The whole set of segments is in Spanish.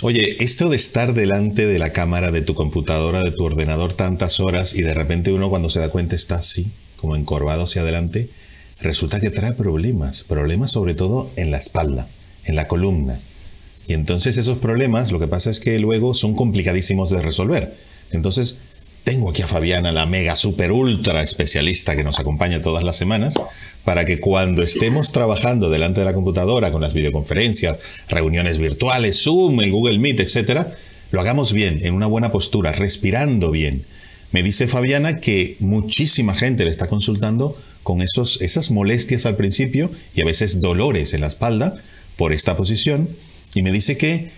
Oye, esto de estar delante de la cámara de tu computadora, de tu ordenador tantas horas y de repente uno cuando se da cuenta está así, como encorvado hacia adelante, resulta que trae problemas, problemas sobre todo en la espalda, en la columna. Y entonces esos problemas lo que pasa es que luego son complicadísimos de resolver. Entonces tengo aquí a Fabiana, la mega super ultra especialista que nos acompaña todas las semanas, para que cuando estemos trabajando delante de la computadora con las videoconferencias, reuniones virtuales, Zoom, el Google Meet, etcétera, lo hagamos bien, en una buena postura, respirando bien. Me dice Fabiana que muchísima gente le está consultando con esos, esas molestias al principio y a veces dolores en la espalda por esta posición. Y me dice que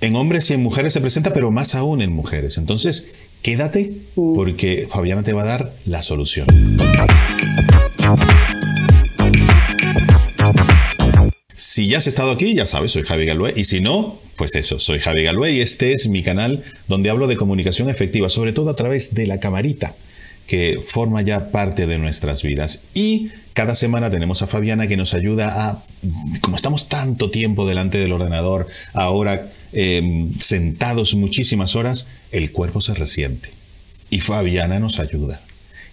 en hombres y en mujeres se presenta, pero más aún en mujeres. Entonces, quédate porque Fabiana te va a dar la solución. Si ya has estado aquí, ya sabes, soy Javi Galué. Y si no, pues eso, soy Javi Galué y este es mi canal donde hablo de comunicación efectiva, sobre todo a través de la camarita, que forma ya parte de nuestras vidas. Y cada semana tenemos a Fabiana que nos ayuda a, como estamos tanto tiempo delante del ordenador, ahora em, sentados muchísimas horas, el cuerpo se resiente. Y Fabiana nos ayuda.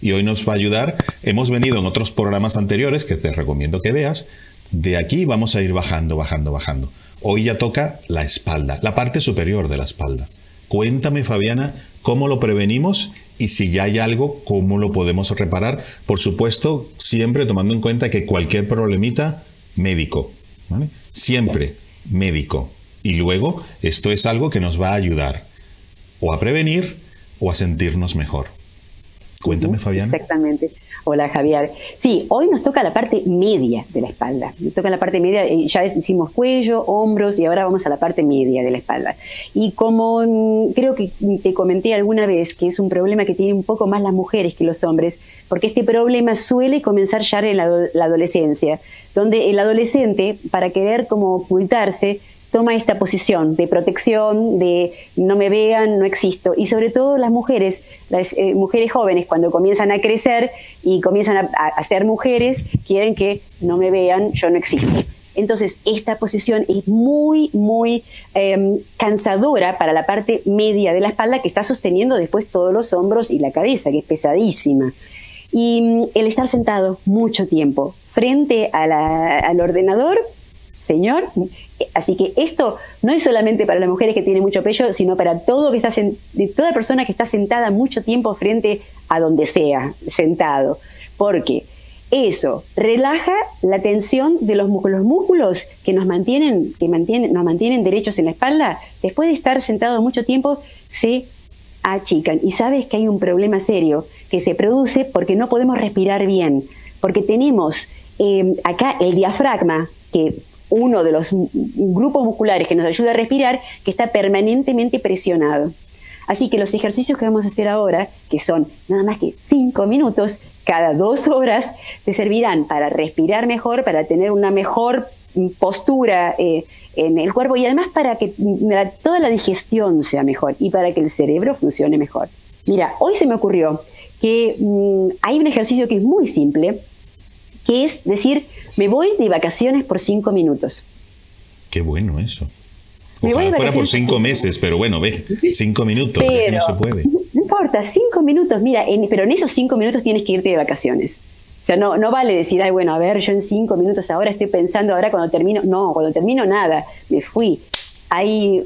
Y hoy nos va a ayudar, hemos venido en otros programas anteriores que te recomiendo que veas, de aquí vamos a ir bajando, bajando, bajando. Hoy ya toca la espalda, la parte superior de la espalda. Cuéntame, Fabiana, cómo lo prevenimos y si ya hay algo, cómo lo podemos reparar. Por supuesto, siempre tomando en cuenta que cualquier problemita, médico. Siempre médico. Y luego, esto es algo que nos va a ayudar o a prevenir o a sentirnos mejor. Cuéntame, Fabiana. Exactamente. Hola Javier. Sí, hoy nos toca la parte media de la espalda. Nos toca la parte media, eh, ya hicimos cuello, hombros y ahora vamos a la parte media de la espalda. Y como mm, creo que te comenté alguna vez que es un problema que tienen un poco más las mujeres que los hombres, porque este problema suele comenzar ya en la, la adolescencia, donde el adolescente, para querer como ocultarse, toma esta posición de protección, de no me vean, no existo. Y sobre todo las mujeres, las eh, mujeres jóvenes, cuando comienzan a crecer y comienzan a, ser mujeres, quieren que no me vean, yo no existo. Entonces, esta posición es muy, muy em, cansadora para la parte media de la espalda que está sosteniendo después todos los hombros y la cabeza, que es pesadísima. Y mm, el estar sentado mucho tiempo frente al ordenador, señor, Así que esto no es solamente para las mujeres que tienen mucho pecho, sino para todo que está de toda persona que está sentada mucho tiempo frente a donde sea, sentado. Porque eso relaja la tensión de los músculos, los músculos que nos mantienen, que mantienen, nos mantienen derechos en la espalda, después de estar sentados mucho tiempo, se achican. Y sabes que hay un problema serio que se produce porque no podemos respirar bien, porque tenemos eh, acá el diafragma, que uno de los grupos musculares que nos ayuda a respirar, que está permanentemente presionado. Así que los ejercicios que vamos a hacer ahora, que son nada más que cinco minutos cada dos horas, te servirán para respirar mejor, para tener una mejor postura eh, en el cuerpo y además para que toda la digestión sea mejor y para que el cerebro funcione mejor. Mira, hoy se me ocurrió que mm, hay un ejercicio que es muy simple, que es decir, me voy de vacaciones por cinco minutos. Qué bueno eso. Ojalá fuera por cinco meses, pero bueno, ve, cinco minutos, no se puede. No importa, cinco minutos, mira, pero en esos cinco minutos tienes que irte de vacaciones. O sea, no, no vale decir, ay, bueno, a ver, yo en cinco minutos ahora estoy pensando, ahora cuando termino, no, cuando termino nada, me fui. Hay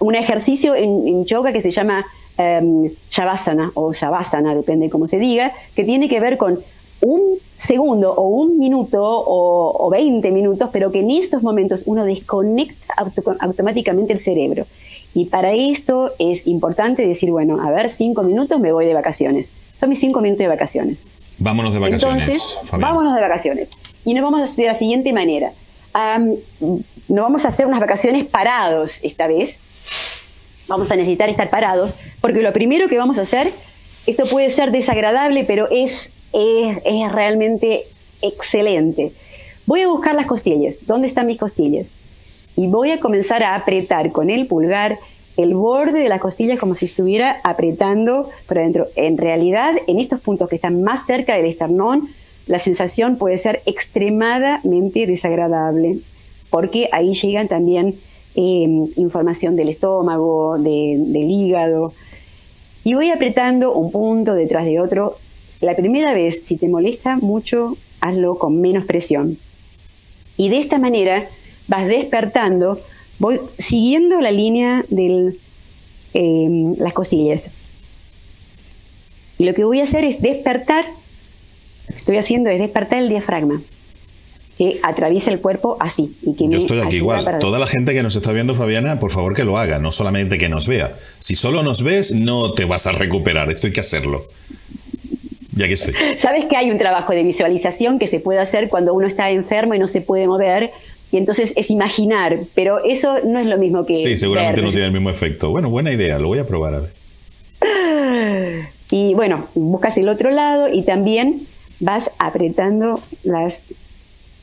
un, ejercicio en, yoga que se llama um, Shavasana o Shavasana, depende cómo se diga, que tiene que ver con un segundo o un minuto o, o 20 minutos, pero que en estos momentos uno desconecta automáticamente el cerebro. Y para esto es importante decir, bueno, a ver, cinco minutos me voy de vacaciones. Son mis cinco minutos de vacaciones. Vámonos de vacaciones. Entonces, vámonos de vacaciones. Y nos vamos a hacer de la siguiente manera. no vamos a hacer unas vacaciones parados esta vez. Vamos a necesitar estar parados, porque lo primero que vamos a hacer, esto puede ser desagradable, pero es es, realmente excelente. Voy a buscar las costillas. ¿Dónde están mis costillas? Y voy a comenzar a apretar con el pulgar el borde de las costillas como si estuviera apretando por adentro. En realidad, en estos puntos que están más cerca del esternón, la sensación puede ser extremadamente desagradable, porque ahí llegan también em, información del estómago, del hígado. Y voy apretando un punto detrás de otro. La primera vez, si te molesta mucho, hazlo con menos presión. Y de esta manera vas despertando, voy siguiendo la línea de em, las costillas. Y lo que voy a hacer es despertar, lo que estoy haciendo es despertar el diafragma que atraviesa el cuerpo así. Y que Yo estoy aquí igual. Toda la gente que nos está viendo, Fabiana, por favor que lo haga, no solamente que nos vea. Si solo nos ves, no te vas a recuperar, esto hay que hacerlo. Y aquí estoy. Sabes que hay un trabajo de visualización que se puede hacer cuando uno está enfermo y no se puede mover. Y entonces es imaginar, pero eso no es lo mismo que. Sí, seguramente no tiene el mismo efecto. Bueno, buena idea, lo voy a probar a ver. Y bueno, buscas el otro lado y también vas apretando las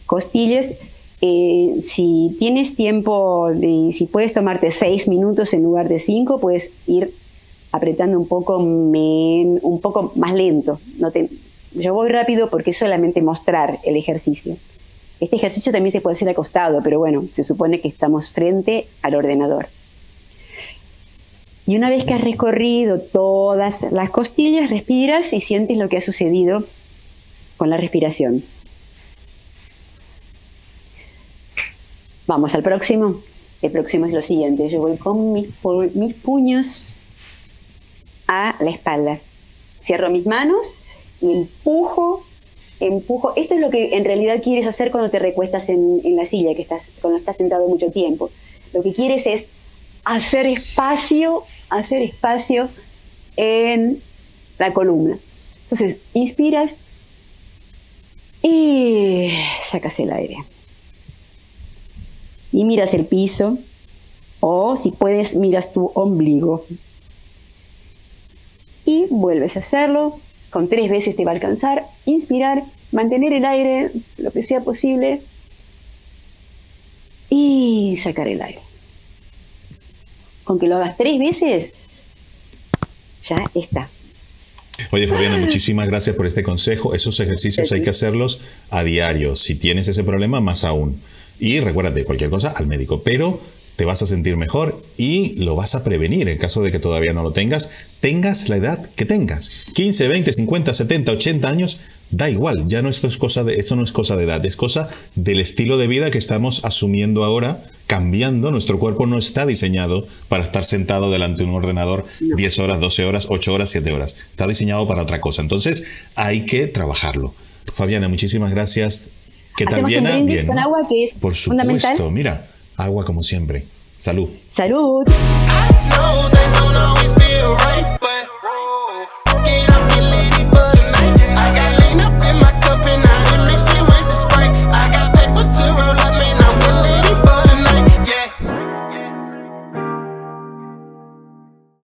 costillas. Eh, si tienes tiempo, de, si puedes tomarte seis minutos en lugar de cinco, puedes ir apretando un poco, un poco más lento. No te, yo voy rápido porque es solamente mostrar el ejercicio. Este ejercicio también se puede hacer acostado, pero bueno, se supone que estamos frente al ordenador. Y una vez que has recorrido todas las costillas, respiras y sientes lo que ha sucedido con la respiración. Vamos al próximo. El próximo es lo siguiente. Yo voy con mis, mis puños a la espalda. Cierro mis manos y empujo, empujo. Esto es lo que en realidad quieres hacer cuando te recuestas en, la silla, que estás, cuando estás sentado mucho tiempo. Lo que quieres es hacer espacio hacer espacio en la columna. Entonces, inspiras y sacas el aire. Y miras el piso o si puedes miras tu ombligo. Vuelves a hacerlo. Con tres veces te va a alcanzar. Inspirar, mantener el aire lo que sea posible y sacar el aire con que lo hagas tres veces, ya está. Oye, Fabiana, muchísimas gracias por este consejo. Esos ejercicios hay que hacerlos a diario. Si tienes ese problema, más aún. Y recuérdate, cualquier cosa al médico. Pero te vas a sentir mejor y lo vas a prevenir en caso de que todavía no lo tengas, tengas la edad que tengas. 15, 20, 50, 70, 80 años, da igual, ya no esto es cosa de esto no es cosa de edad, es cosa del estilo de vida que estamos asumiendo ahora, cambiando, nuestro cuerpo no está diseñado para estar sentado delante de un ordenador 10 horas, 12 horas, 8 horas, 7 horas. Está diseñado para otra cosa. Entonces, hay que trabajarlo. Fabiana, muchísimas gracias. Que es Por supuesto, mira, Agua como siempre. Salud. Salud.